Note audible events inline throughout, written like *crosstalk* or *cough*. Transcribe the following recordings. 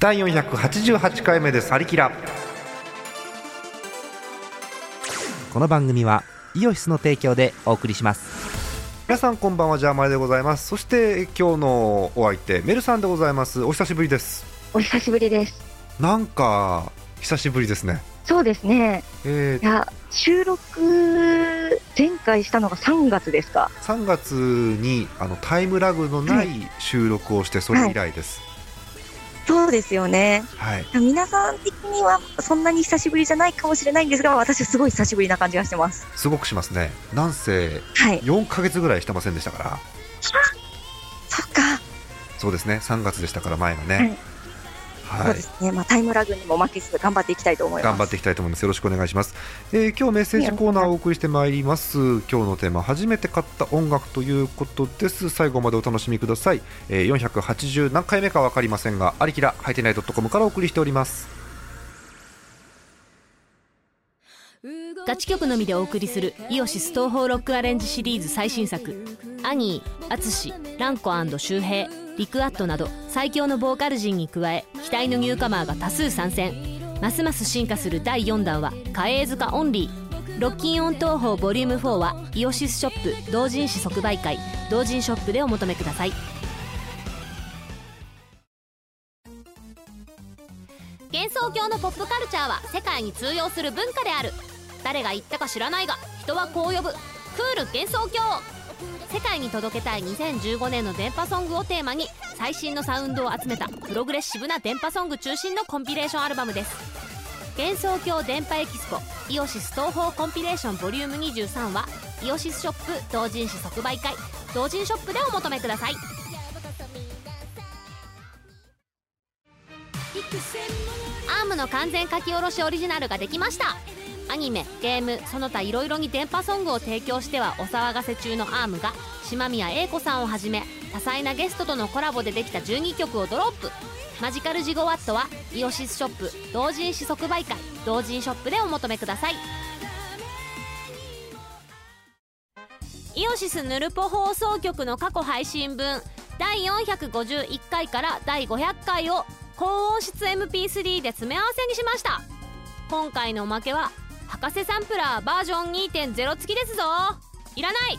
第488回目です「アリキラ」この番組はイオシスの提供でお送りします。皆さんこんばんはジャーマイでございます。そして今日のお相手メルさんでございます。お久しぶりです。お久しぶりです。なんか久しぶりですね。そうですね。えー、いや、収録、前回したのが3月ですか。3月にあのタイムラグのない収録をしてそれ以来ですそうですよね。はい、皆さん的にはそんなに久しぶりじゃないかもしれないんですが、私はすごい久しぶりな感じがしてます。すごくしますねなんせはい。4ヶ月ぐらいしてませんでしたからそっか。そうですね3月でしたから前がね、はいですね。まあ、タイムラグにも負けず頑張っていきたいと思います。頑張っていきたいと思います。よろしくお願いします。えー今日メッセージコーナーをお送りしてまいります。今日のテーマ初めて買った音楽ということです。最後までお楽しみください。えー480何回目かわかりませんが、ありきらハイテナイドットコムからお送りしております。ガチ曲のみでお送りするイオシス東方ロックアレンジシリーズ最新作「アニー」「アツシ」「ランコ周平」「リクアット」など最強のボーカル陣に加え期待のニューカマーが多数参戦。ますます進化する第4弾は「カエー塚オンリー」ロッキンオン東宝ボリューム4はイオシスショップ同人誌即売会。同人ショップでお求めください。幻想郷のポップカルチャーは世界に通用する文化である。誰が言ったか知らないが人はこう呼ぶ。クール幻想郷。世界に届けたい2015年の電波ソングをテーマに最新のサウンドを集めたプログレッシブな電波ソング中心のコンピレーションアルバムです。幻想郷電波エキスポイオシス東宝コンピレーションボリューム23はイオシスショップ同人誌即売会。同人ショップでお求めください。アームの完全書き下ろしオリジナルができました。アニメゲームその他いろいろに電波ソングを提供してはお騒がせ中のアームが島宮英子さんをはじめ多彩なゲストとのコラボでできた12曲をドロップ。マジカルジゴワットはイオシスショップ同人誌即売会同人ショップでお求めください。イオシスヌルポ放送局の過去配信分第451回から第500回を高音質 MP3 で詰め合わせにしました。今回のおまけは博士サンプラーバージョン2.0付きですぞ。いらない。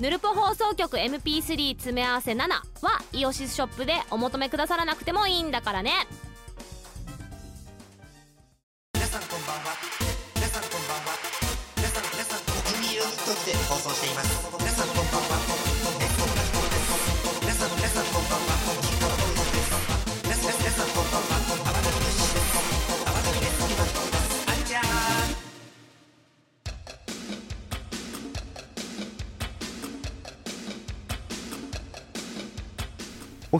ヌルポ放送局 MP3 詰め合わせ7はイオシスショップでお求めくださらなくてもいいんだからね。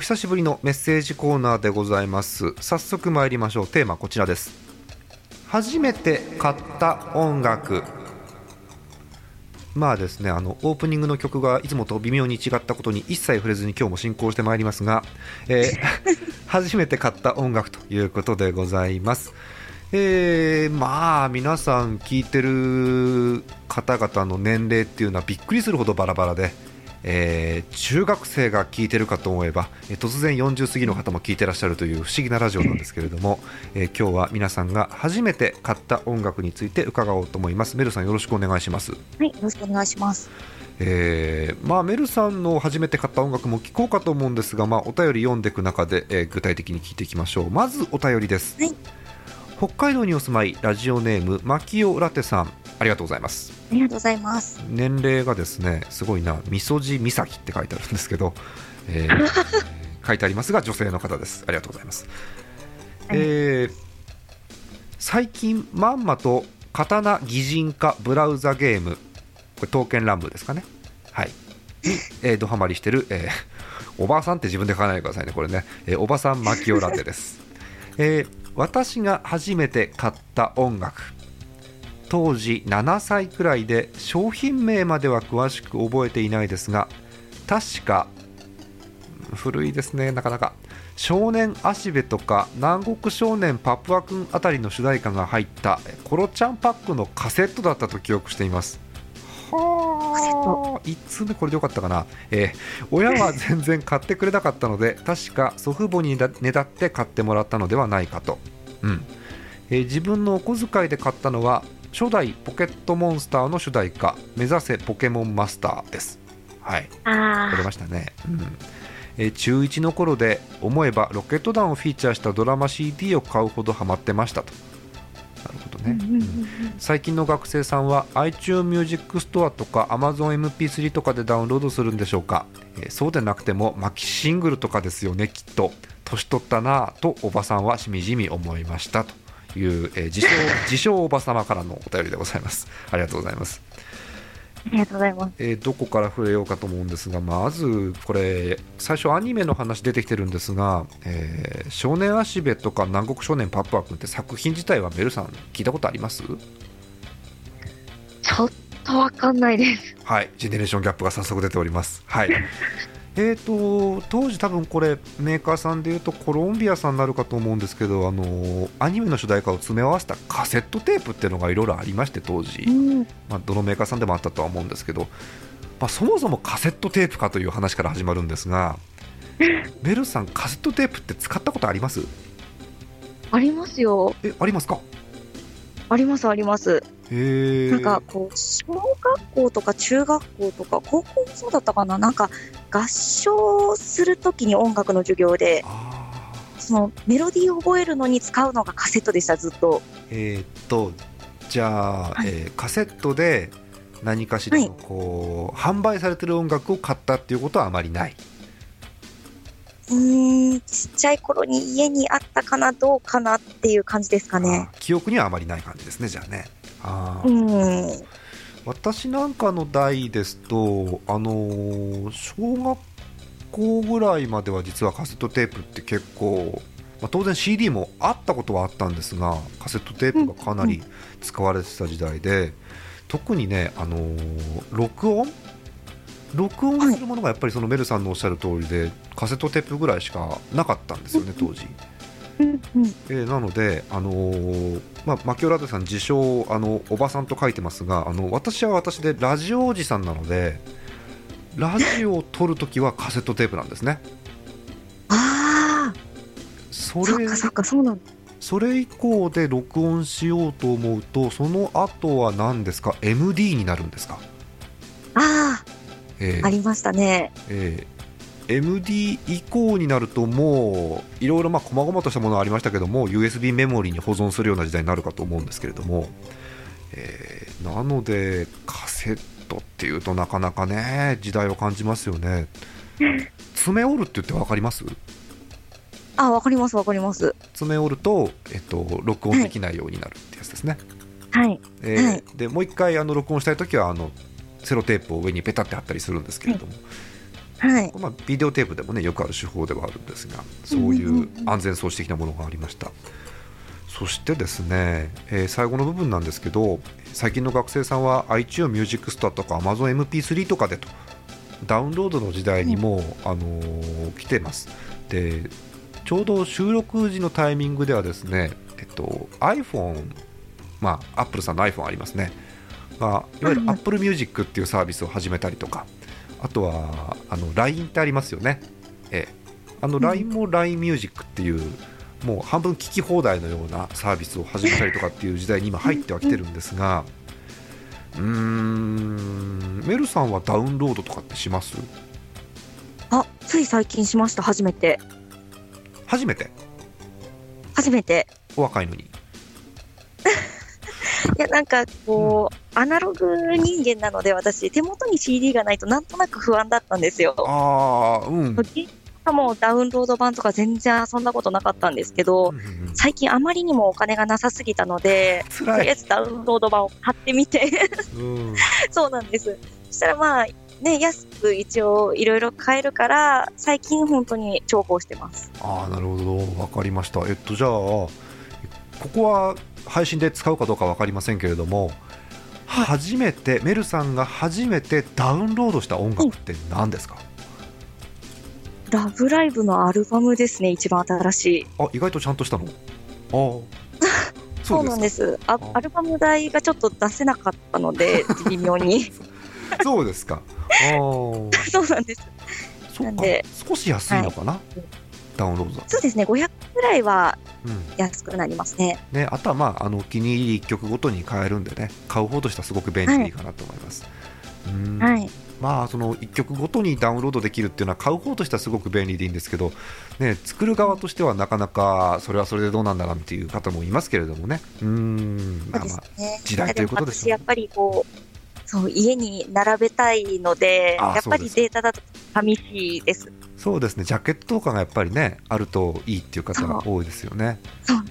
久しぶりのメッセージコーナーでございます。早速参りましょう。テーマこちらです。初めて買った音楽。まあですね、あのオープニングの曲がいつもと微妙に違ったことに一切触れずに今日も進行してまいりますが、えー *laughs* 初めて買った音楽ということでございます。えーまあ皆さん聞いてる方々の年齢っていうのはびっくりするほどバラバラで、えー中学生が聞いてるかと思えば、えー突然40過ぎの方も聞いてらっしゃるという不思議なラジオなんですけれども、えー今日は皆さんが初めて買った音楽について伺おうと思います。メルさんよろしくお願いします。はい。よろしくお願いします。えーまあ、メルさんの初めて買った音楽も聞こうかと思うんですが、まあ、お便り読んでいく中で、えー具体的に聞いていきましょう。まずお便りです、はい。北海道にお住まいラジオネームマキオラテさんありがとうございます。ありがとうございます。年齢がですねすごいなみそじみさきって書いてあるんですけど、えー *laughs* 書いてありますが女性の方です。ありがとうございます、えー最近まんまと刀擬人化ブラウザゲームこれ刀剣乱舞ですかね。はい。に、えー、ドハマりしてる、えーおばあさんって自分で書かないでくださいねこれね、えーおばさんマキオラテです、*laughs* えー私が初めて買った音楽当時7歳くらいで商品名までは詳しく覚えていないですが確か古いですねなかなか。少年足部とか南国少年パプアくんあたりの主題歌が入ったコロちゃんパックのカセットだったと記憶しています。はあ1通目これでよかったかな、えー親は全然買ってくれなかったので確か祖父母にねだって買ってもらったのではないかと、うん。えー自分のお小遣いで買ったのは初代ポケットモンスターの主題歌「目指せポケモンマスター」です。はい。あ取れましたね、うん。えー中1の頃で思えばロケット団をフィーチャーしたドラマ CD を買うほどハマってましたと。なるほどね、うん最近の学生さんは iTunes Music Store とか AmazonMP3 とかでダウンロードするんでしょうか、えーそうでなくてもマキシングルとかですよねきっと。年取ったなぁとおばさんはしみじみ思いましたという、えー自称 *laughs* 自称おば様からのお便りでございます。ありがとうございます。ありがとうございます。えーどこから触れようかと思うんですがまずこれ最初アニメの話出てきてるんですが「えー少年足部」とか「南国少年パップアップ」って作品自体はメルさん聞いたことあります？ちょっとわかんないです。はい。ジェネレーションギャップが早速出ております。はい *laughs* えーと当時多分これメーカーさんでいうとコロンビアさんになるかと思うんですけどあのーアニメの主題歌を詰め合わせたカセットテープっていうのがいろいろありまして当時、うん。まあ、どのメーカーさんでもあったとは思うんですけど、まあ、そもそもカセットテープかという話から始まるんですが *laughs* ベルさんカセットテープって使ったことあります？ありますよ。えありますか？あります、あります。なんか、こう、小学校とか中学校とか、高校もそうだったかな。なんか、合唱するときに音楽の授業で、あそのメロディーを覚えるのに使うのがカセットでした、ずっと。ーえーっとじゃあ、はい。えーカセットで何かしらのこう、販売されてる音楽を買ったっていうことはあまりないうーん、ちっちゃい頃に家にあったかな、どうかなっていう感じですかね。記憶にはあまりない感じですねじゃあね。あうーん。私なん。かの代ですと、あのー小学校ぐらいまでは実はカセットテープって結構、まあ、当然 CD もあったことはあったん。ですがカセットテープがかなり使われてた時代で、特にね、あのー録音録音するものがやっぱりそのメルさんのおっしゃる通りでカセットテープぐらいしかなかったんですよね当時。えーなので、あのーまあ、マキオラテさん自称あのおばさんと書いてますがあの私は私でラジオおじさんなのでラジオを撮るときはカセットテープなんですね。ああ、それそっかそっか、そうなんだ。それ以降で録音しようと思うとその後は何ですか？MD になるんですか、ああ、あえーりましたね。えー MD 以降になるともういろいろまあ細々としたものはありましたけども USB メモリに保存するような時代になるかと思うんですけれども、えーなのでカセットっていうとなかなかね時代を感じますよね。*laughs* 爪折るって言って分かります？あ、わかります、わかります。爪折ると、えっと、録音できないようになるってやつですね、はい。えーはいでもう一回あの録音したいときはあのセロテープを上にペタって貼ったりするんですけれども、はい。まあ、ビデオテープでもねよくある手法ではあるんですがそういう安全装置的なものがありました。そしてですね、えー最後の部分なんですけど最近の学生さんは iTunes Music Store とか AmazonMP3 とかでとダウンロードの時代にもう、あのー来てます。でちょうど収録時のタイミングではですね、えっと、iPhone まあ Apple さんの iPhone ありますねがいわゆる Apple Music っていうサービスを始めたりとかあとはあの LINE ってありますよね、ええあの LINE も LINE ミュージックっていう、もう半分聞き放題のようなサービスを始めたりとかっていう時代に今入ってはきてるんですが、うーん、メルさんはダウンロードとかってします？あ、つい最近しました、初めて。初めて？初めて。お若いのに。*laughs* いや、なんか、こう、アナログ人間なので、私、手元に CD がないとなんとなく不安だったんですよ。ああ、うん。しかもダウンロード版とか全然遊んだことなかったんですけど、うんうんうん最近あまりにもお金がなさすぎたので、と。りあえずダウンロード版を買ってみて、うん *laughs* そうなんです。そしたらまあ、ね、安く一応いろいろ買えるから、最近本当に重宝してます。ああ、なるほど、わかりました。えっと、じゃあ、ここは配信で使うかどうかわかりませんけれども、初めて、メルさんが初めてダウンロードした音楽って何ですか、ラブライブのアルバムですね、一番新しい。あ、意外とちゃんとしたの？ああ、*laughs* そうなんです。アルバム代がちょっと出せなかったので、*laughs* 微妙に。そうですか。あー *laughs* そうなんです。なんで。少し安いのかな、ダウンロードだ。とそうですね、500ぐらいはうん。安くなりますね。ね、あとは、まあ、あのお気に入り1曲ごとに買えるんでね。買う方としてはすごく便利かなと思います、うん。はい。まあその1曲ごとにダウンロードできるっていうのは買う方としてはすごく便利でいいんですけど、ね、作る側としてはなかなかそれはそれでどうなんだなっていう方もいますけれどもね。うん。まあまあね。時代ということでしょう私やっぱりこう、そう、家に並べたいので、あやっぱりデータだと寂しいです。そうですねジャケットとかがやっぱりねあるといいっていう方が多いですよね。そう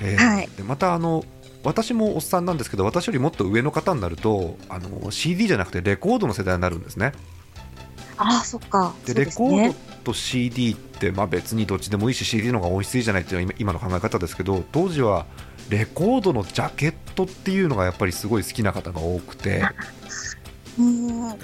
えーはいでまたあの私もおっさんなんですけど私よりもっと上の方になるとあの CD じゃなくてレコードの世代になるんですね。ああ、そっか。でレコードと CD って、まあ、別にどっちでもいいし CD の方が音質いいじゃないっていうのが今今の考え方ですけど当時はレコードのジャケットっていうのがやっぱりすごい好きな方が多くて、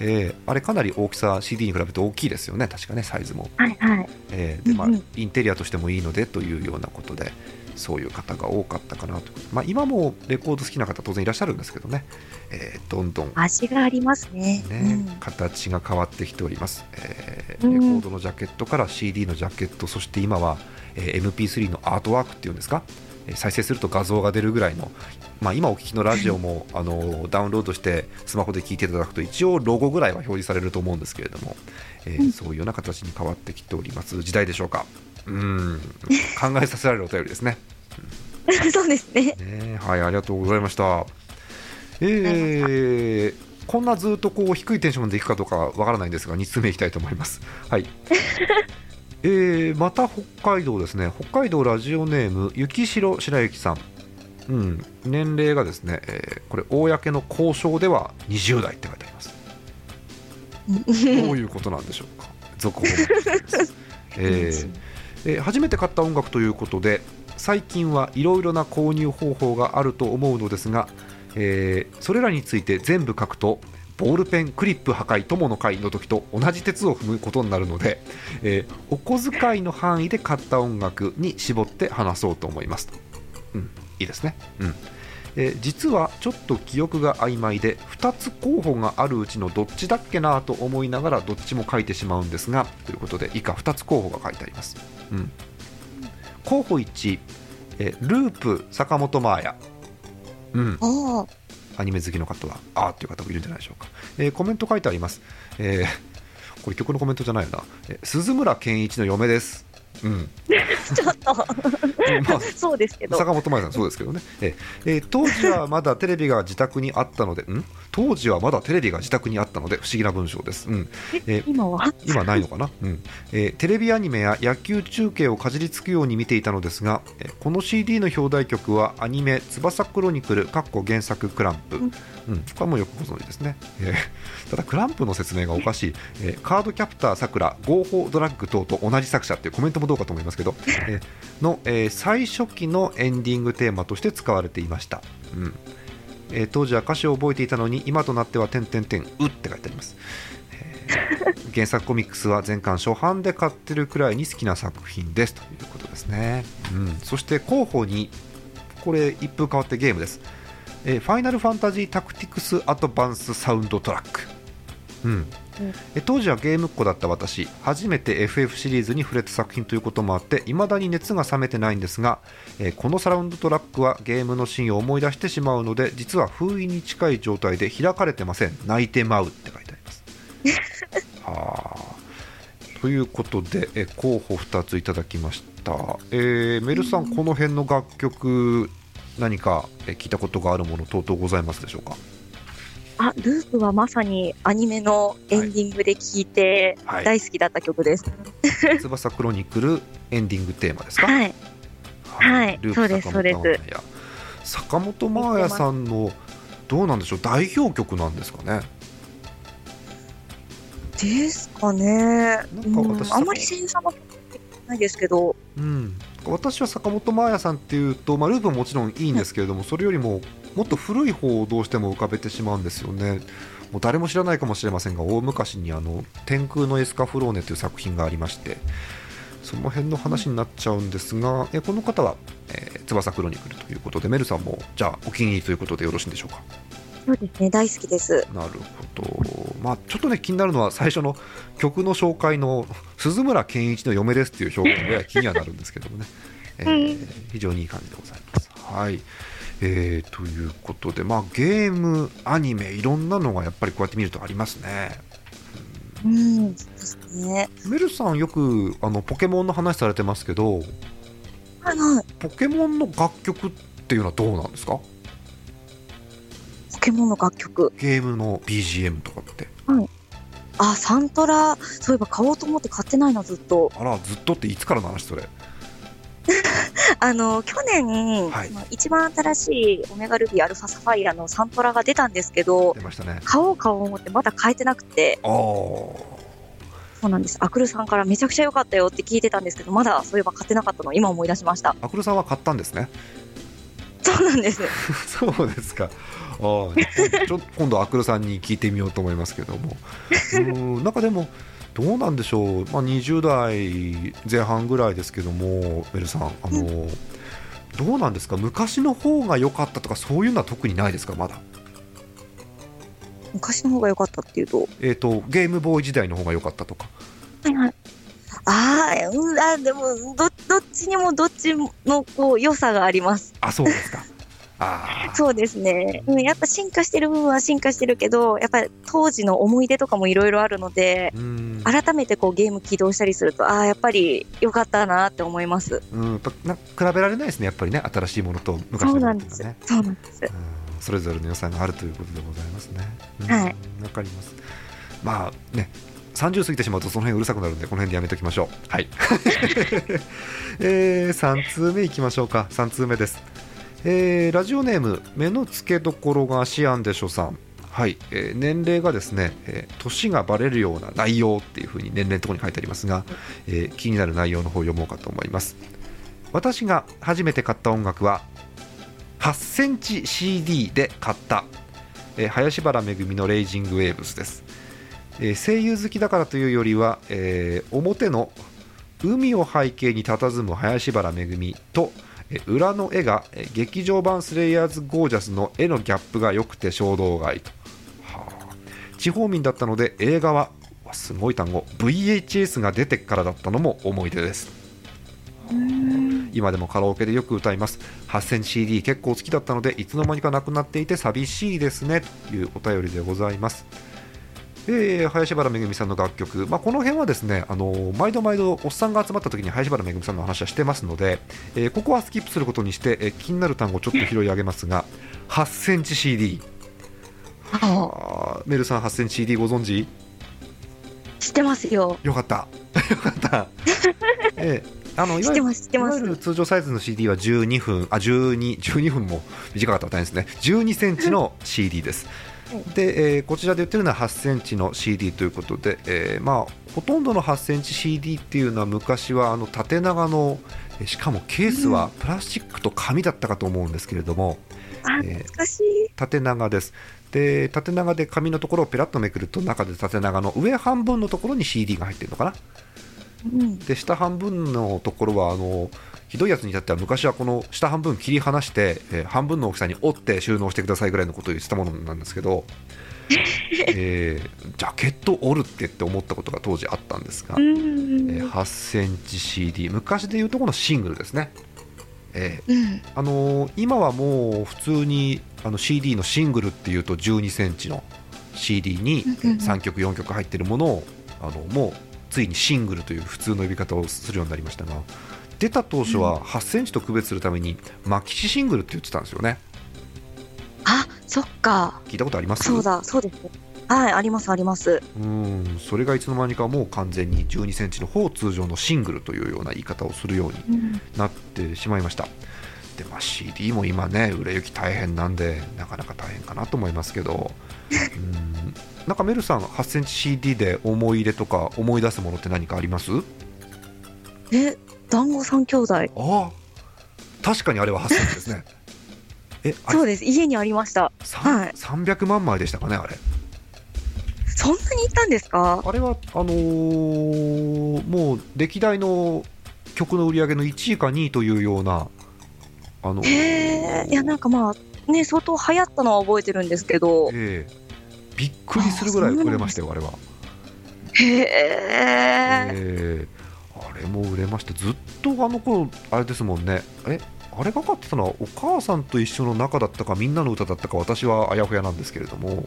えーあれかなり大きさ CD に比べて大きいですよね。確かねサイズも。いはい。えーでまあインテリアとしてもいいのでというようなことでそういう方が多かったかなと、まあ、今もレコード好きな方当然いらっしゃるんですけどね、えーどんどん、味がありますね。ねうん。形が変わってきております、えーうん。レコードのジャケットから CD のジャケットそして今は、えー MP3 のアートワークっていうんですか？えー再生すると画像が出るぐらいの、まあ、今お聞きのラジオもあのダウンロードしてスマホで聞いていただくと一応ロゴぐらいは表示されると思うんですけれども、えーそういうような形に変わってきております。時代でしょうか。うん。考えさせられるお便りですね。*laughs* そうですね。ねはいありがとうございました。えーこんなずっとこう低いテンションでいくかどうかわからないんですが2通目いきたいと思います。はい *laughs* えーまた北海道ですね。北海道ラジオネーム雪城白雪さん。うん、年齢がですね、えーこれ公の交渉では20代って書いてあります。*laughs* どういうことなんでしょうか。続報 *laughs* えーえー初めて買った音楽ということで最近はいろいろな購入方法があると思うのですが、えーそれらについて全部書くとボールペンクリップ破壊友の会の時と同じ鉄を踏むことになるので、えーお小遣いの範囲で買った音楽に絞って話そうと思いますと、うん、いいですね、うん。えー実はちょっと記憶が曖昧で2つ候補があるうちのどっちだっけなと思いながらどっちも書いてしまうんですがということで以下2つ候補が書いてあります、うん、候補1、えーループ坂本真綾うん、アニメ好きの方はあーっていう方もいるんじゃないでしょうか、えーコメント書いてあります、えーこれ曲のコメントじゃないよな、えー鈴村健一の嫁です。うん、あ、*laughs* ちょっと、まあ *laughs* そうですけど。坂本真綾さん、そうですけどね、ええー当時はまだテレビが自宅にあったので、ん？当時はまだテレビが自宅にあったので、不思議な文章です。うん。えー今は？今ないのかな、うん。えーテレビアニメや野球中継をかじりつくように見ていたのですが、えーこの CD の表題曲はアニメ「翼クロニクル」かっこ原作クランプ、うん。これはもうよくご存知ですね、えーただクランプの説明がおかしい、えーカードキャプターさくら合法ドラッグ等と同じ作者っていうコメントもどうかと思いますけど、えーの、えー最初期のエンディングテーマとして使われていました、うんえー当時は歌詞を覚えていたのに今となっては「点点点う」って書いてあります。*laughs* 原作コミックスは全巻初版で買ってるくらいに好きな作品です。ということですね、うん、そして候補にこれ一風変わってゲームです、えーファイナルファンタジータクティクスアドバンスサウンドトラック、うんえ当時はゲームっ子だった私初めて FF シリーズに触れた作品ということもあって未だに熱が冷めてないんですが、えーこのサウンドトラックはゲームのシーンを思い出してしまうので実は封印に近い状態で開かれてません。泣いてまうって書いてあります。*laughs* はあ。ということで、え候補2ついただきました、えーメルさん、この辺の楽曲何かえ聞いたことがあるもの等々ございますでしょうか？あ、ループはまさにアニメのエンディングで聴いてはい。大好きだった曲です。翼クロニクルエンディングテーマですか？はい。はい。そうです坂本真綾坂本真綾さんのどうなんでしょう？代表曲なんですかね？ですかね。なんかうん私あんまり繊細ないですけど、うん、私は坂本真綾さんっていうと、まあ、ループももちろんいいんですけれども、それよりももっと古い方をどうしても浮かべてしまうんですよね。もう誰も知らないかもしれませんが大昔にあの「天空のエスカフローネ」という作品がありましてその辺の話になっちゃうんですが、えこの方は、えー翼クロニクルということでメルさんもじゃあお気に入りということでよろしいんでしょうか？そうですね、大好きです。なるほどまあ、ちょっとね気になるのは最初の曲の紹介の鈴村健一の嫁ですっていう表現が気にはなるんですけどもね、えー非常にいい感じでございます。はいえーということで、まあ、ゲーム、アニメいろんなのがやっぱりこうやって見るとありますね。うん、そうね。メルさんよくあのポケモンの話されてますけどはいはい。ポケモンの楽曲っていうのはどうなんですか？ポケモンの楽曲。ゲームの BGM とかってあ、サントラ、そういえば買おうと思って買ってないな、ずっと。あらずっとっていつからの話それ？あの、去年、はいまあ一番新しいオメガルビーアルファサファイアのサントラが出たんですけど、出ましたね買おう買おう思ってまだ買えてなくて、そうなんです。アクルさんからめちゃくちゃ良かったよって聞いてたんですけど、まだそういえば買ってなかったのを今思い出しました。アクルさんは買ったんですねそうなんです。そうですか。ああ、ちょっと今度アクルさんに聞いてみようと思いますけども。うーん、なんかでも。どうなんでしょう、まあ、20代前半ぐらいですけども、メルさん、あの、どうなんですか、昔の方が良かったとか、そういうのは特にないですか、まだ。昔の方が良かったっていうと？えっ、と、ゲームボーイ時代の方が良かったとか。はいはい。ああ、うん、あでもど、どっちにもどっちのこう良さがあります。あ、そうですか。そうですね。うん、やっぱ進化してる部分は進化してるけど、やっぱり当時の思い出とかもいろいろあるので、うーん、改めてこうゲーム起動したりすると、ああ、やっぱり良かったなって思います。うん、やっぱな比べられないですね、やっぱりね、新しいものと昔のもそうなんですのっていうのはね。。そうなんです。うんそれぞれの良さがあるということでございますね。うんはいわかります。まあね、30過ぎてしまうとその辺うるさくなるんでこの辺でやめときましょう。はい。*laughs* えー、3通目いきましょうか。3通目です。えーラジオネーム目の付けどころがシアンでしょさん。はい、えー年齢がですね、えー年がバレるような内容っていうふうに年齢のところに書いてありますが、えー気になる内容の方を読もうかと思います。私が初めて買った音楽は8センチ CD で買った、えー林原めぐみのレイジングウェーブスです、えー声優好きだからというよりは、えー表の海を背景に佇む林原めぐみと、裏の絵が、えー劇場版スレイヤーズゴージャスの絵のギャップが良くて衝動買いと、はあ。地方民だったので映画はわすごい単語。VHS が出てからだったのも思い出です。今でもカラオケでよく歌います。8センチ CD 結構好きだったのでいつの間にかなくなっていて寂しいですね。というお便りでございますえー林原めぐみさんの楽曲、まあ、この辺はですね、あのー毎度毎度おっさんが集まった時に林原めぐみさんの話はしてますので、えーここはスキップすることにして、えー気になる単語をちょっと拾い上げますが8センチ CD ああー。メルさん8センチ CD ご存知？知ってますよ。よかった。*laughs* よかった、*laughs* えーあのいわゆ。る通常サイズの CD は12分、あ12、12分も短かったら大変ですね、12センチの CD です。で、えーこちらで言ってるのは8センチの CD ということで、えーまあ、ほとんどの8センチ CD っていうのは昔はあの縦長の、えーしかもケースはプラスチックと紙だったかと思うんですけれども、あ、えー。縦長です。で縦長で紙のところをペラッとめくると中で縦長の上半分のところに CD が入ってるのかなうん。で下半分のところはあのひどいやつに至っては昔はこの下半分切り離して、えー半分の大きさに折って収納してくださいぐらいのことを言ってたものなんですけど、*laughs* えージャケット折るってって思ったことが当時あったんですが、うえん。ー8センチ CD 昔でいうとこのシングルですね、えーうん。あのー今はもう普通にあの CD のシングルっていうと12センチの CD にうんうん3曲4曲入ってるものをあのもうついにシングルという普通の呼び方をするようになりましたが出た当初は8センチと区別するためにマキシシングルって言ってたんですよねあ、そっか。聞いたことあります？そうだ、そうですね。はい、あります、あります。うんそれがいつの間にかもう完全に12センチの方を通常のシングルというような言い方をするようにうん。なってしまいましたで、まあ、CD も今ね売れ行き大変なんでなかなか大変かなと思いますけどうんなんかメルさん8センチ CD で思い入れとか思い出すものって何かあります？え、団子三兄弟。ああ。確かにあれは8センチですね。えそうです、家にありました。さはい。300万枚でしたかねあれ。そんなにいたんですか？あれはあのーもう歴代の曲の売り上げの1位か2位というようなあのへえ、いや、なんかまあ、ね、相当流行ったのは覚えてるんですけど、ええ。びっくりするぐらい売れましたよあれは、へえ。えれも売れました。ずっとあの頃あれですもんね。えあれがかってたのはお母さんと一緒の中だったかみんなの歌だったか私はあやふやなんですけれども。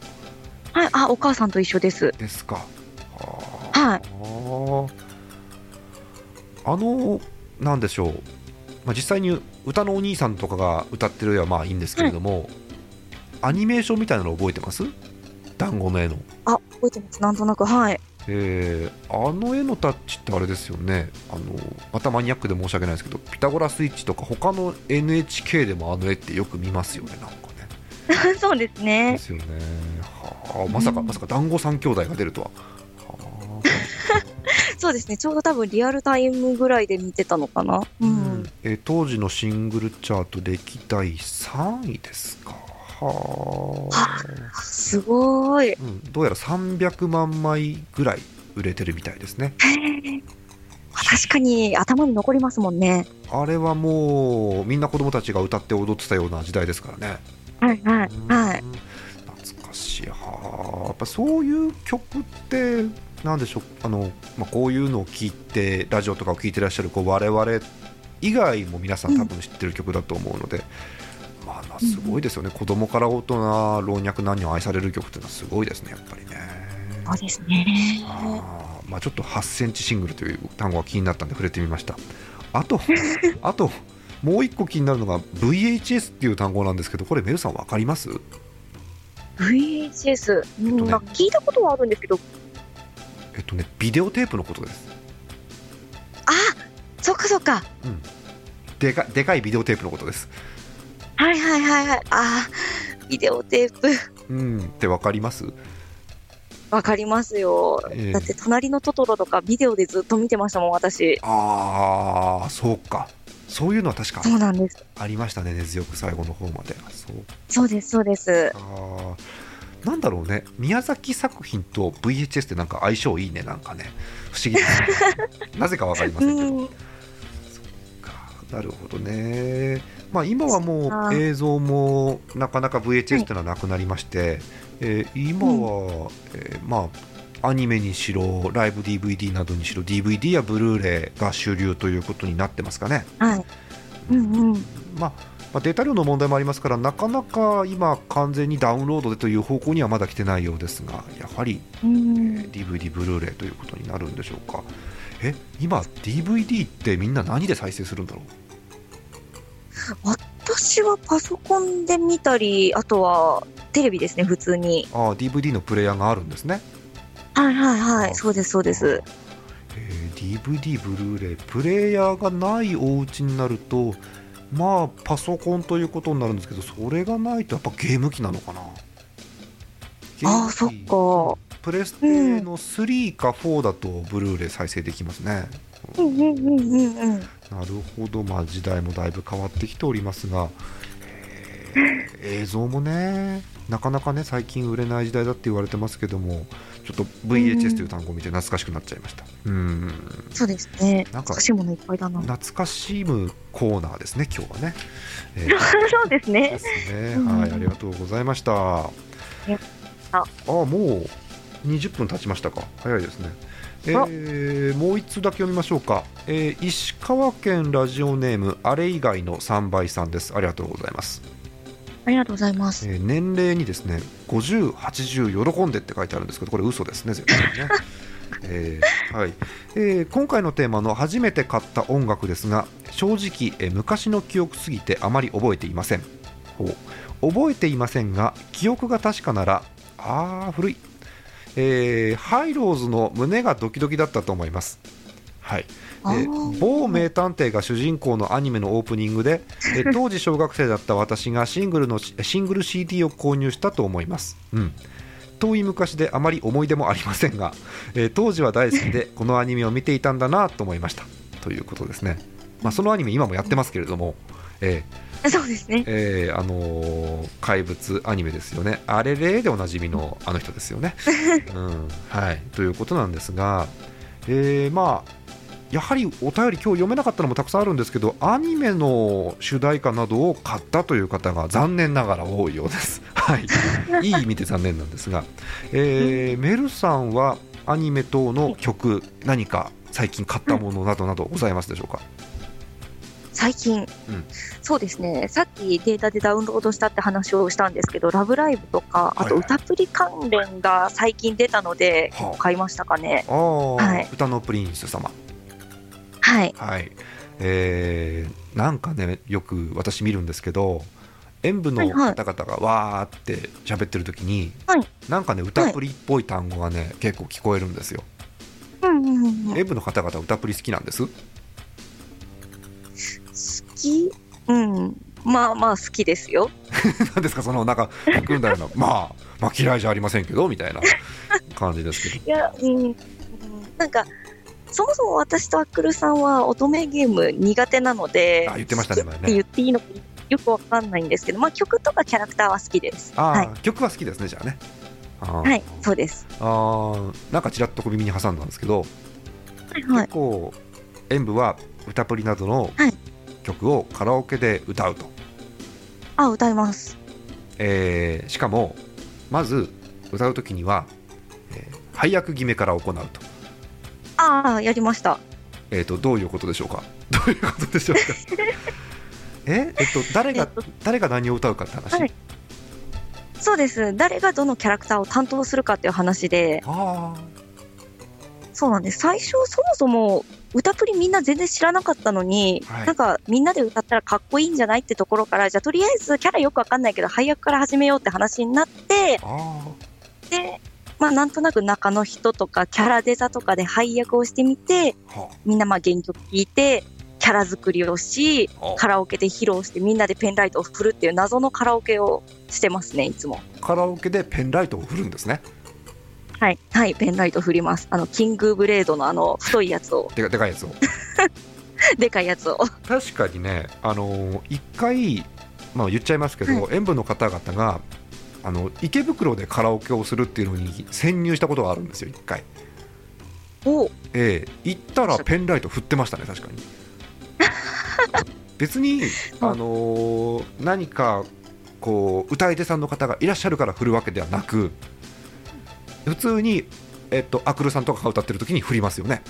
はい、あ、お母さんと一緒です。ですか。はい。あのなんでしょう、まあ、実際に歌のお兄さんとかが歌ってる絵はまあいいんですけれども、アニメーションみたいなの覚えてます？団子の絵の、あ、覚えてます。なんとなく、はい。えーあの絵のタッチってあれですよねあのまたマニアックで申し訳ないですけどピタゴラスイッチとか他の NHK でもあの絵ってよく見ますよねなんかね *laughs* そうですでね。すよねはあまさか、うんまさか団子三兄弟が出るとはは *laughs* そうですね。ちょうど多分リアルタイムぐらいで見てたのかな。うあん。えー当時のシングルチャート歴代3位ですかはあ、すごい。へうん、どうやら300万枚ぐらい売れてるみたいですね。え。確かに頭に残りますもんね。あれはもうみんな子供たちが歌って踊ってたような時代ですからね。はいはいはい。うん。懐かしい。はあ。やっぱそういう曲ってなんでしょう？あの、まあ、こういうのを聞いてラジオとかを聞いてらっしゃるこう我々以外も皆さん。多分知ってる曲だと思うので、まあなすごいですよね、子供から大人老若男女愛される曲っていうのはすごいですねやっぱりね。そうですね。あーまあ、ちょっと8センチシングルという単語が気になったんで触れてみましたあと *laughs* あともう一個気になるのが VHS っていう単語なんですけどこれメルさん分かります？VHS。うん、えっとね聞いたことはあるんですけど、えっとねビデオテープのことですあそっかそっか。でかでかいビデオテープのことですはいはいはいはい。あビデオテープ。うんって分かります？わかりますよ。ええだって、隣のトトロとかビデオでずっと見てましたもん、私。ああそうかそういうのは確かそうなんです。ありましたね根強く最後の方までそうそうです、そうです。あーなんだろうね宮崎作品と VHS ってなんか相性いいねなんかね不思議ですねなぜか分かりませんけど、うん。かなるほどね、まあ、今はもあう映像もなかなか VHS っていうのはなくなりまして、えー今は、えーまあ、アニメにしろライブ DVD などにしろ DVD やブルーレイが主流ということになってますかね、はい。うんうん。まあまあ、データ量の問題もありますからなかなか今完全にダウンロードでという方向にはまだ来てないようですがやはりうんえー DVD、ブルーレイということになるんでしょうか。え、今、DVD ってみんな何で再生するんだろう？私はパソコンで見たり、あとはテレビですね、普通に。ああ、DVD のプレイヤーがあるんですね。はいはいはあい。そうです、そうです。えー DVD、ブルーレイ、プレイヤーがないお家になると、まあ、パソコンということになるんですけど、それがないとやっぱゲーム機なのかな。ああ、そっか。プレステの3か4だとブルーレイ再生できますね。うんうんうんうんうん。なるほど、まあ、時代もだいぶ変わってきておりますが、えー映像もね、なかなかね、最近売れない時代だって言われてますけども、ちょっと VHS という単語を見て懐かしくなっちゃいました。うん、そうですね。なんか懐かしいものいっぱいだな。懐かしむコーナーですね、今日はね。えー *laughs* そうですねで。すね、うんはい、ありがとうございました。ああもう20分経ちましたか、早いですね。えーもう1通だけ読みましょうか、えー石川県ラジオネームあれ以外の3倍さんです。ありがとうございます、ありがとうございます。えー年齢にですね50、80喜んでって書いてあるんですけどこれ嘘ですね絶対にね。*laughs* えーはい。えー今回のテーマの初めて買った音楽ですが正直、えー昔の記憶すぎてあまり覚えていません。覚えていませんが記憶が確かならあー古い、えーハイローズの胸がドキドキだったと思います。はい。え某名探偵が主人公のアニメのオープニングで、えー *laughs* 当時小学生だった私がシングルのシングル CD を購入したと思います、うん、遠い昔であまり思い出もありませんが、えー当時は大好きで *laughs* このアニメを見ていたんだなと思いました。ということですね、まあ、そのアニメ今もやってますけれども、えー *laughs* そうですね。えーあのー怪物アニメですよね、あれれでおなじみのあの人ですよね。*laughs* うんはい、ということなんですが、えーまあ、やはりお便り今日読めなかったのもたくさんあるんですけどアニメの主題歌などを買ったという方が残念ながら多いようです。*laughs* はい、いい意味で残念なんですが、えーメルさんはアニメ等の曲何か最近買ったものなどなどございますでしょうか？最近、うん。そうですね、さっきデータでダウンロードしたって話をしたんですけど、ラブライブとか、あとはい。歌プリ関連が最近出たので、はあ。買いましたかね。はい。歌のプリンス様。はい。はい、えーなんかねよく私見るんですけど演舞の方々がわーって喋ってる時に、はい。なんかね歌プリっぽい単語がね結構聞こえるんですよ。うんうんうん、好演舞の方々歌プリ好きなんです？き？うん。まあまあ好きですよ。*laughs* なんですか？そのなんか含んだような *laughs* まあまあ嫌いじゃありませんけどみたいな感じですけどいや、うん。うんなんか、そもそも私とアックルさんは乙女ゲーム苦手なので、あ言ってましたね前ね言っていいのかよくわかんないんですけど、まあ曲とかキャラクターは好きです。あ、はい。曲は好きですねじゃあねはい、そうです。あーなんかちらっと小耳に挟んだんですけど、はいはい結。構演舞は歌プリなどのはい曲をカラオケで歌うと、あ、歌います。えーしかもまず歌う時には、えー配役決めから行うと,、ああ、やりました。えー、とどういうことでしょうか？どういうことでしょうか？*laughs* *laughs* え？えっと誰が、えっと誰が何を歌うかって話、はい。そうです。誰がどのキャラクターを担当するかっていう話で、あそうなんです。最初、そもそも、歌プリみんな全然知らなかったのに、はい。なんかみんなで歌ったらかっこいいんじゃないってところから、じゃあとりあえずキャラよくわかんないけど、配役から始めようって話になってで、まあなんとなく中の人とかキャラデザとかで配役をしてみて、みんなまあ原曲聴いて、キャラ作りをし、あ。カラオケで披露してみんなでペンライトを振るっていう謎のカラオケをしてますね、いつも。カラオケでペンライトを振るんですねはい。はい、ペンライト振ります。あの、キングブレードのあの、太いやつを、でかでかいやつを *laughs* でかいやつを。確かにね、あのー一回、まあ、言っちゃいますけど、演舞の方々があの池袋でカラオケをするっていうのに潜入したことがあるんですよ、一回。おええ行ったらペンライト振ってましたね、確かに。*laughs* 別に、あのー何かこう歌い手さんの方がいらっしゃるから振るわけではなく、普通に、えっと、アクルさんとかが歌ってる時に振りますよね。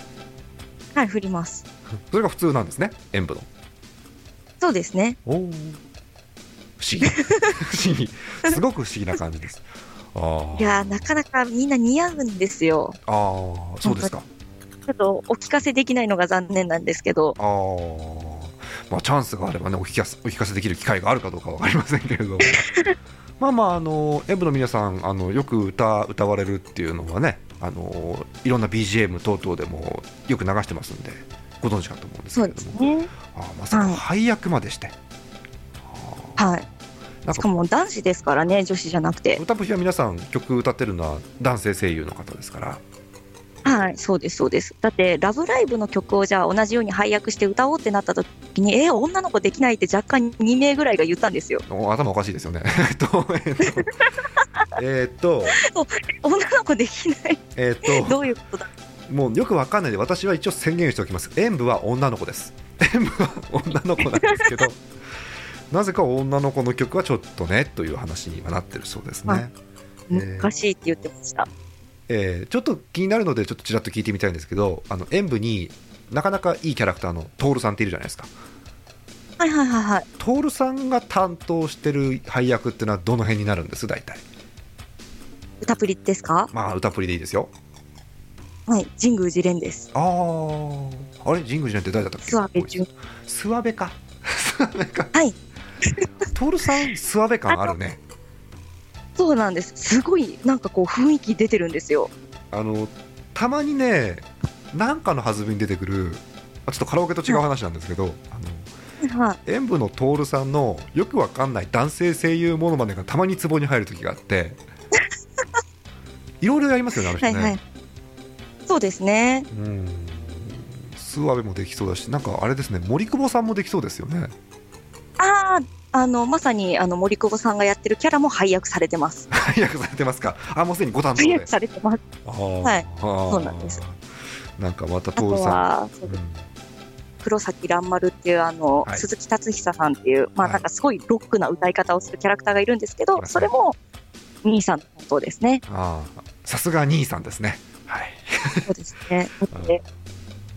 はい、振ります。それが普通なんですね、演舞の。そうですね。おお不思議 *laughs* 不思議すごく不思議な感じですあーいやー、なかなかみんな似合うんですよ。あーそうですかちょっとお聞かせできないのが残念なんですけど、あーまあチャンスがあればねお聞かせお聞かせできる機会があるかどうかわかりませんけれどもまあまああの演舞の皆さんあのよく歌歌われるっていうのはねあのいろんな BGM 等々でもよく流してますんでご存知かと思うんですそうでけれどもすね。あーまさかはい配役までして、はい。しかも男子ですからね、女子じゃなくて。歌舞伎は皆さん曲歌ってるのは男性声優の方ですからはい、そうです、そうです。だって、ラブライブの曲をじゃあ同じように配役して歌おうってなった時に、えー、女の子できないって若干2名ぐらいが言ったんですよ。お頭おかしいですよね。*laughs* えっと、えっと、えっと、女の子できない。えっと、どういうことだもうよくわかんないんで、私は一応宣言しておきます。演舞は女の子です。*laughs* 演舞は女の子なんですけど、*laughs* なぜか女の子の曲はちょっとねという話にはなってるそうですはね。えー難しいって言ってました。えーちょっと気になるので、ちょっとちらっと聞いてみたいんですけど、あの演舞になかなかいいキャラクターの徹さんっているじゃないですか。はいはいはいはい。徹さんが担当してる配役っていうのはどの辺になるんです？大体。歌プリですか？まあ歌プリでいいですよ。はい、神宮寺蓮です。あーあれ？神宮寺なんて誰だったっけ？諏訪部純。諏訪部か諏訪部かはい *laughs* 徹さん諏訪部感あるねそうなんです。すごい、なんかこう雰囲気出てるんですよ。あのたまにねなんかの弾みに出てくるあちょっとカラオケと違う話なんですけど、あのはい。演舞の徹さんのよくわかんない男性声優モノマネがたまに壺に入る時があって *laughs* いろいろやりますよねあの人ね、はいはい。そうですね。うん諏訪部もできそうだしなんかあれですね森久保さんもできそうですよねああ、あの、まさに、あの、森久保さんがやってるキャラも配役されてます。*laughs* 配役されてますか？あもうすでにご担当で。配役されてます。はい。はいそうなんです。なんかまた徹さん、黒崎蘭丸っていうあの、はい。鈴木達久さんっていう、まあはい。なんかすごいロックな歌い方をするキャラクターがいるんですけど、はいそれも兄さんの本当ですね。ああさすが兄さんですね。はい。そうですね。*laughs*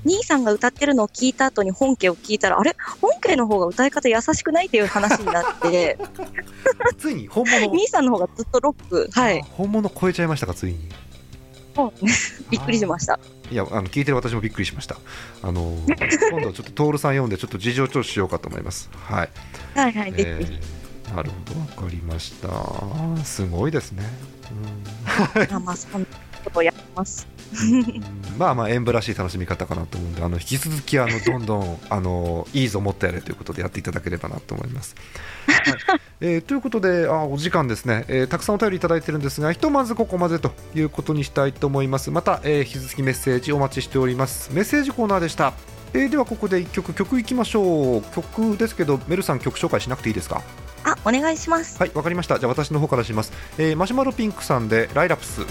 で兄さんが歌ってるのを聞いた後に本家を聞いたら、あれ？本家の方が歌い方優しくないっていう話になって、*laughs* ついに本物。兄さんの方がずっとロック、はい。あ、本物超えちゃいましたかついに。*laughs* びっくりしました。いやあの聞いてる私もびっくりしました。あの今度はちょっと徹さん読んでちょっと事情聴取しようかと思います。はい。はいはい。えーなるほど、わかりました。すごいですね。まあまあ、そんなことをやます。うんまあまあ、演舞らしい楽しみ方かなと思うんで、あの引き続きあのどんどん *laughs* あのいいぞ、もっとやれということでやっていただければなと思います。はいえーということであ、お時間ですね、えーたくさんお便りいただいてるんですが、ひとまずここまでということにしたいと思います。また、えー引き続きメッセージお待ちしております。メッセージコーナーでした。えーではここで1曲曲いきましょう曲ですけどメルさん曲紹介しなくていいですか？あ、お願いします。はい、わかりました。じゃあ私の方からします。えーマシュマロピンクさんでライラプス。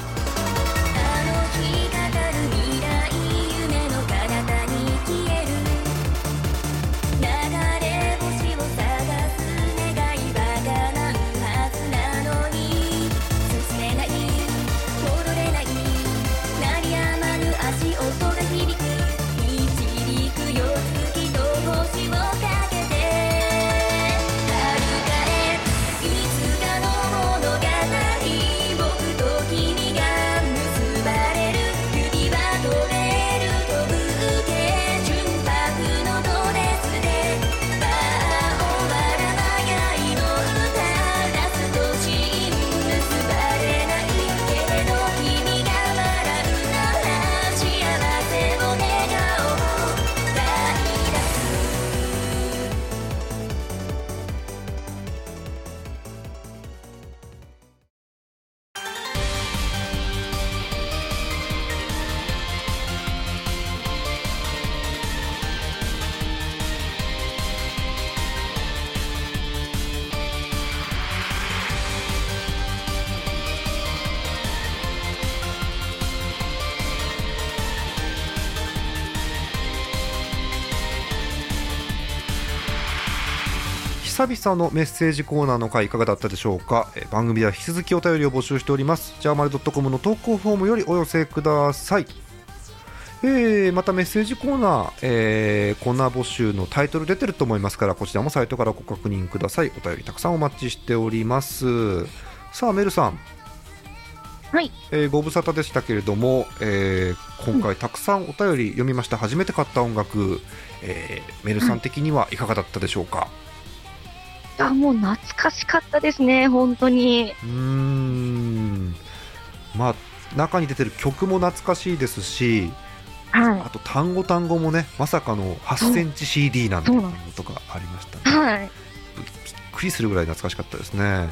久々のメッセージコーナーの回いかがだったでしょうか、えー番組では引き続きお便りを募集しております。ジャーマルドットコムの投稿フォームよりお寄せください。えーまたメッセージコーナー、えーコーナー募集のタイトル出てると思いますからこちらもサイトからご確認ください。お便りたくさんお待ちしております。さあメルさん。はい、えーご無沙汰でしたけれども、えー今回たくさんお便り読みました。初めて買った音楽、えーメルさん的にはいかがだったでしょうか、あ、もう懐かしかったですね、本当に。うーんまあ中に出てる曲も懐かしいですしはあと単語単語もねまさかの8センチ CD なんていうのそうなんとかありましたい。はい。びっくりするぐらい懐かしかったですね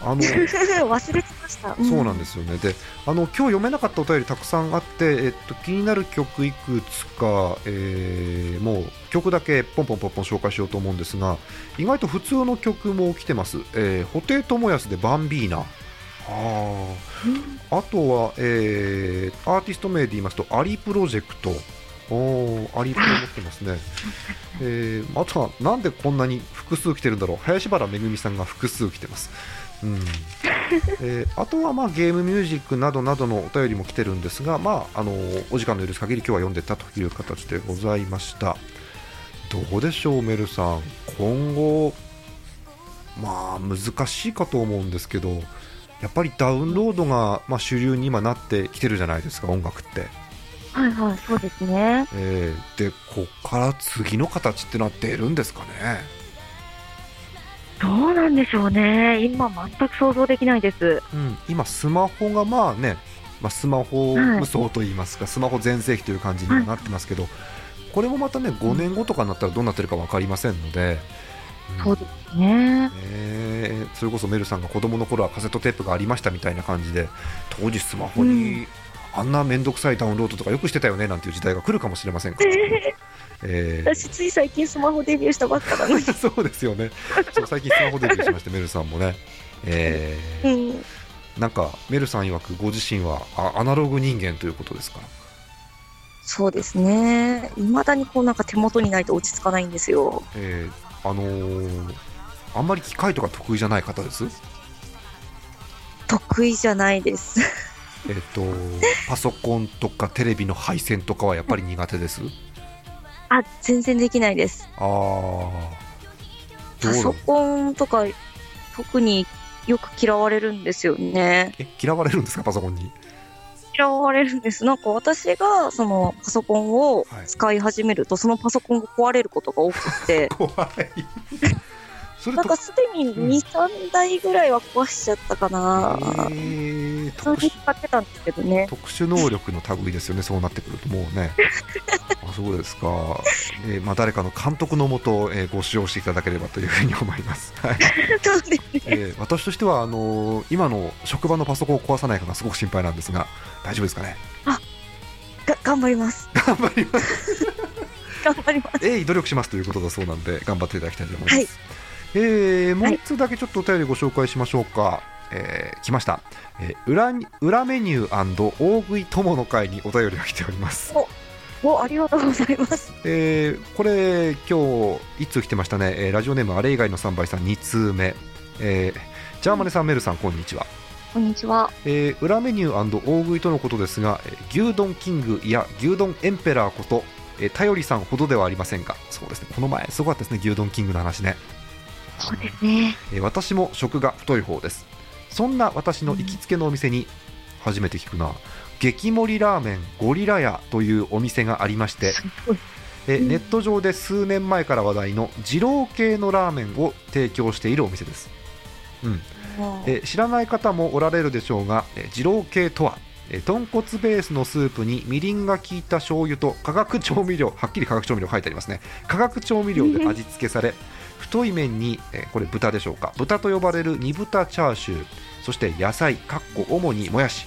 あの *laughs* 忘れてました。そうなんですよね。で、あの今日読めなかったお便りたくさんあって、えっと気になる曲いくつか、えーもう曲だけポンポンポンポン紹介しようと思うんですが、意外と普通の曲も来てます。えー、布袋寅泰でバンビーナ。あーあとは、えーアーティスト名で言いますとアリプロジェクト。おーアリプロ持ってますね。えーあとはなんでこんなに複数来てるんだろう。林原めぐみさんが複数来てます。うん。えーあとはまあゲームミュージックなどなどのお便りも来てるんですが、まあ、あのお時間の許す限り今日は読んでたという形でございましたどうでしょうメルさん今後まあ難しいかと思うんですけどやっぱりダウンロードが、まあ、主流に今なってきてるじゃないですか音楽って、はいはい、そうですね。えーでこっから次の形ってのは出るんですかねどうなんでしょうね。今全く想像できないです。うん、今、スマホがまあね、まあ、スマホ無双といいますか、スマホ全盛期という感じにはなってますけど、これもまたね、5年後とかになったらどうなってるか分かりませんので、うん。そうですね。ねそれこそメルさんが子供の頃はカセットテープがありましたみたいな感じで、当時、スマホにあんな面倒くさいダウンロードとかよくしてたよねなんていう時代が来るかもしれませんから、えー私、つい最近スマホデビューしたばっかなのに。*laughs* そうですよね、そう最近スマホデビューしまして、メルさんもね。えーうん。なんかメルさん曰くご自身はあアナログ人間ということですか？そうですね。未だにこうなんか手元にないと落ち着かないんですよ。えーあのーあんまり機械とか得意じゃない方です？得意じゃないです。えっ、とパソコンとかテレビの配線とかはやっぱり苦手です？あ、全然できないです。あパソうコンとか特によく嫌われるんですよね。え嫌われるんですか？パソコンに。嫌われるんです。なんか私がそのパソコンを使い始めると、そのパソコンが壊れることが多くて、*laughs* 怖いなんかすでに2、3台ぐらいは壊しちゃったかな。えー特殊使ってたんですけどね。特殊能力の類ですよね、そうなってくると、もうね。*laughs* あそうですか、えーまあ、誰かの監督のもと、えーご使用していただければというふうに思います。はいそうですね。えー私としてはあのー今の職場のパソコンを壊さないかがすごく心配なんですが、大丈夫ですかね？が頑張ります。頑張ります。頑張ります。*laughs* 鋭意努力しますということだそうなんで、頑張っていただきたいと思います。はいえーもう一つだけちょっとお便りご紹介しましょうか。えー来ました、えー裏に裏メニュー大食い友の会にお便りが来ております。お、ありがとうございます。えーこれ今日一通来てましたね、えーラジオネームあれ以外の3倍さん2通目、えージャーマネさんメルさんこんにちは、こんにちは。えー裏メニュー大食いとのことですが、えー牛丼キングや牛丼エンペラーこと、えー頼りさんほどではありませんが。そうですね。この前すごかったですね。牛丼キングの話ね、そうですね。えー私も食が太い方です。そんな私の行きつけのお店に初めて聞くな。激盛りラーメンゴリラ屋というお店がありましてすごい。えネット上で数年前から話題の二郎系のラーメンを提供しているお店です、うん。え知らない方もおられるでしょうがえ二郎系とはえ豚骨ベースのスープにみりんが効いた醤油と化学調味料はっきり化学調味料書いてありますね。化学調味料で味付けされ太い麺にえこれ豚でしょうか？豚と呼ばれる煮豚チャーシューそして野菜かっこ主にもやし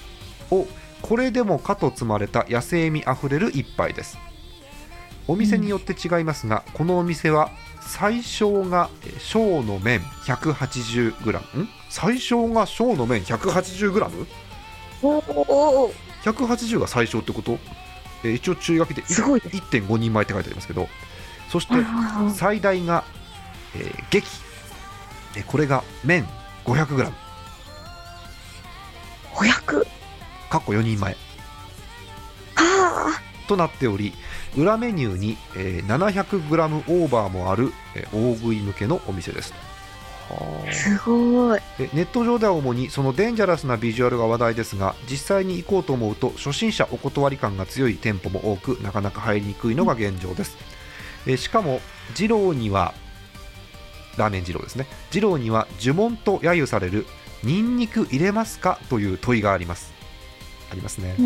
をこれでもかと積まれた野生味あふれる一杯です。お店によって違いますが、このお店は最小がえー小の麺 180g ん最小が小の麺 180g180 おおーが最小ってこと、えー一応注意書きですごいです1.5人前って書いてありますけど。そして最大が、えー激。えーこれが麺 500g 500。かっこ4人前。はとなっており裏メニューに、えー 700g オーバーもある、えー大食い向けのお店です。はあ、すごい。えネット上では主にそのデンジャラスなビジュアルが話題ですが実際に行こうと思うと初心者お断り感が強い店舗も多くなかなか入りにくいのが現状です、えしかも二郎にはラーメン二郎ですね。二郎には呪文と揶揄されるニンニク入れますかという問いがあります。ありますね。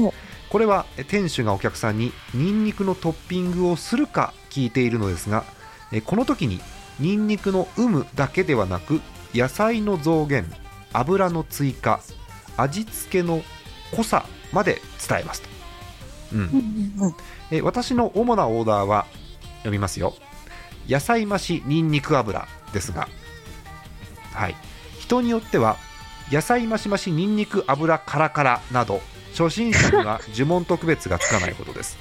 これはえ店主がお客さんにニンニクのトッピングをするか聞いているのですがえこの時にニンニクの有無だけではなく野菜の増減油の追加味付けの濃さまで伝えますと、うんうん。え私の主なオーダーは読みますよ野菜増しニンニク油ですがはい。人によっては野菜増し増しニンニク油カラカラなど初心者には呪文と区別がつかないほどです。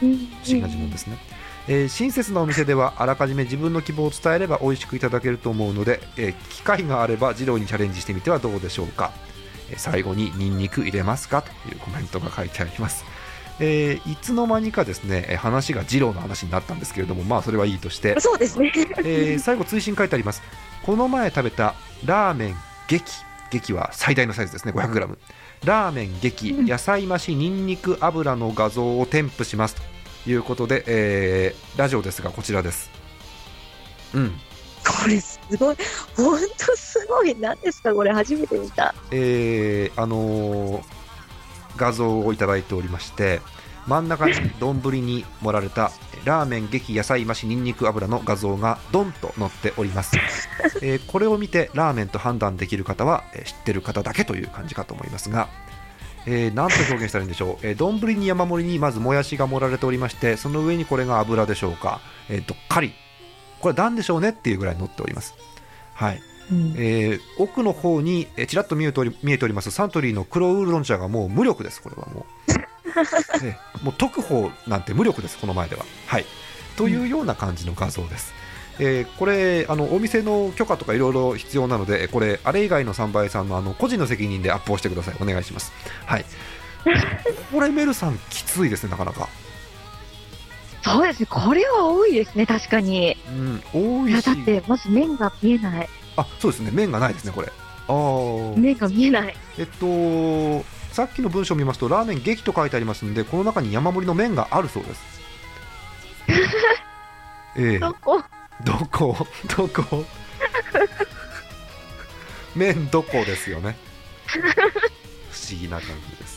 不思議な呪文ですね、えー親切なお店ではあらかじめ自分の希望を伝えれば美味しくいただけると思うので、えー機会があれば二郎にチャレンジしてみてはどうでしょうか、えー最後にニンニク入れますか？というコメントが書いてありますえーいつの間にかですねえー話が二郎の話になったんですけれどもまあそれはいいとして、そうですね。えー最後追伸書いてあります。この前食べたラーメン激激は最大のサイズですね 500g ラーメン激うん。野菜増しニンニク油の画像を添付します。ということで、えーラジオですがこちらです。うん。これすごい。本当すごい。何ですかこれ。初めて見た。えーあのー画像をいただいておりまして真ん中に丼に盛られたラーメン激野菜増しニンニク油の画像がドンと載っております、*laughs* えーこれを見てラーメンと判断できる方は、えー知ってる方だけという感じかと思いますがえー、なんと表現したらいいんでしょう、えー丼に山盛りにまずもやしが盛られておりましてその上にこれが油でしょうか、えー、どっかりこれは何でしょうね？っていうぐらい乗っております。はいうんえー奥の方にえーちらっと見えており見えておりますサントリーの黒ウーロン茶がもう無力です、これはもう。*laughs* ええもう特報なんて無力です、この前では。はい、というような感じの画像です。えーこれあのお店の許可とかいろいろ必要なのでこれあれ以外の3倍さんのあの個人の責任でアップをしてくださいお願いしますはい *laughs* これメルさんきついですねなかなかそうですね、これは多いですね、確かに。うん多いや、いしだって、まず麺が見えない。あそうですね。麺がないですねこれ。あー。麺が見えない。えっとさっきの文章を見ますとラーメン激と書いてありますのでこの中に山盛りの麺があるそうです。*laughs* ええ。どこ？どこ？*laughs* どこ？*laughs* 麺どこですよね。不思議な感じです、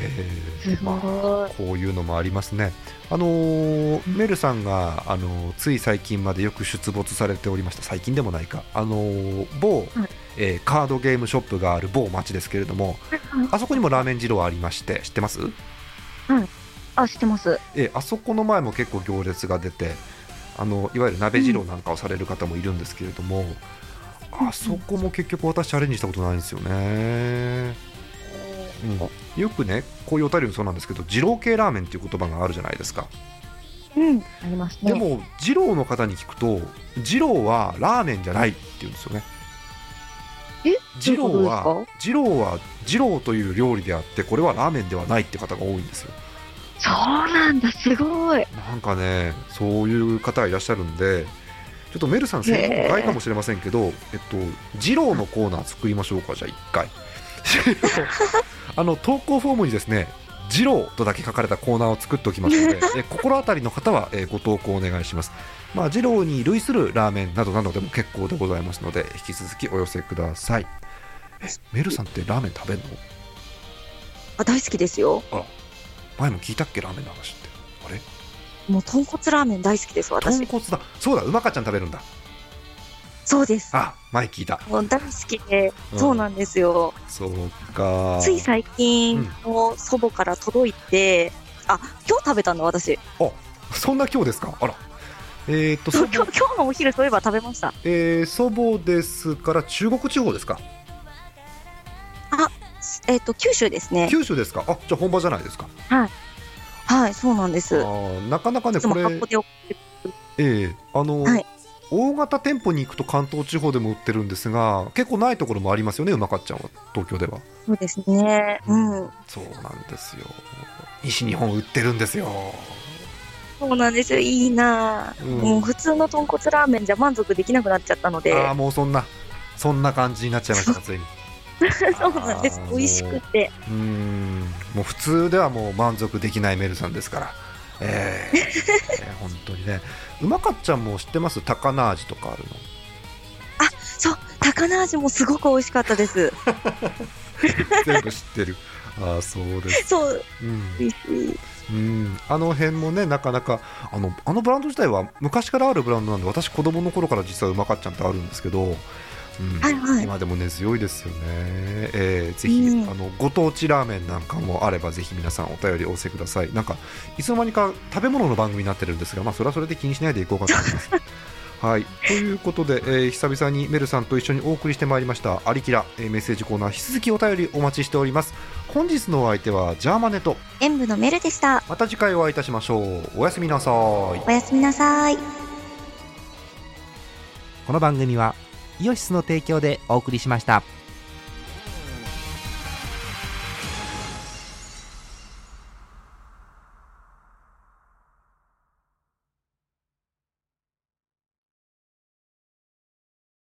えー。すまあ。こういうのもありますね。あのーメルさんが、あのーつい最近までよく出没されておりました。最近でもないか。あのー某、はい。えーカードゲームショップがある某町ですけれどもあそこにもラーメン二郎ありまして知ってます？あ、知ってます。えーあそこの前も結構行列が出てあのいわゆる鍋二郎なんかをされる方もいるんですけれども、あそこも結局私チャレンジしたことないんですよね、うん、よくねこういうお便りもそうなんですけど二郎系ラーメンっていう言葉があるじゃないですか。うん、ありますね。でも二郎の方に聞くと二郎はラーメンじゃないって言うんですよね。え？二郎は二郎は二郎という料理であってこれはラーメンではないって方が多いんですよ。そうなんだ、すごい。なんかね、そういう方がいらっしゃるんで、ちょっとメルさん、専門外かもしれませんけど、えっと、二郎のコーナー作りましょうか、じゃあ、一回。*laughs* あの投稿フォームにですね、二郎とだけ書かれたコーナーを作っておきますので、*laughs* え心当たりの方は、えご投稿お願いします。まあ、二郎に類するラーメンなどなどでも結構でございますので、引き続きお寄せください。え、メルさんってラーメン食べるの？あ、大好きですよ。前も聞いたっけ、ラーメンの話って。あれ？もう豚骨ラーメン大好きです、豚私。骨だ。そうだ、うまかちゃん食べるんだ。そうです。あ、前聞いた。もう大好きで、うんそうなんですよ。そうか。つい最近の祖母から届いて、あ、今日食べたの、私。そんな今日ですか？あら。えっ、と、祖そう今母、日今日のお昼、そういえば食べました。えー祖母ですから中国地方ですか？えっ、と、九州ですね。九州ですか？あ、じゃあ本場じゃないですか。はい、そうなんです。いあーなかなかね、これ、ええあの、はい大型店舗に行くと関東地方でも売ってるんですが、結構ないところもありますよね、うまかっちゃんは、東京では。そうですね。うん。そうなんですよ。西日本売ってるんですよ。そうなんですよ。いいなぁ、うんもう普通の豚骨ラーメンじゃ満足できなくなっちゃったので。ああ、もうそんな、そんな感じになっちゃいました、ついに。*laughs* そうなんです美味しくて。うーんもう普通ではもう満足できないメルさんですから、えー *laughs* えー本当にね、うまかっちゃんも知ってます、高菜味とかあるの、そう、高菜味もすごく美味しかったです。*laughs* 全部知ってる、ああ、そうです、そう、うん。うん、あの辺もね、なかなかあの、あのブランド自体は昔からあるブランドなんで、私、子供の頃から実はうまかっちゃんってあるんですけど、うんはいはい。今でも根強いですよね、えーぜひ、うん。あのご当地ラーメンなんかもあればぜひ皆さんお便りお寄せください。なんかいつの間にか食べ物の番組になってるんですが、まあ、それはそれで気にしないでいこうかと思います。*laughs* はい、ということで、えー久々にメルさんと一緒にお送りしてまいりました「アリキラ」えーメッセージコーナー引き続きお便りお待ちしております。本日のお相手はジャーマネと演舞のメルでした。また次回お会いいたしましょう。おやすみなさい。おやすみなさい。この番組はイオシスの提供でお送りしました。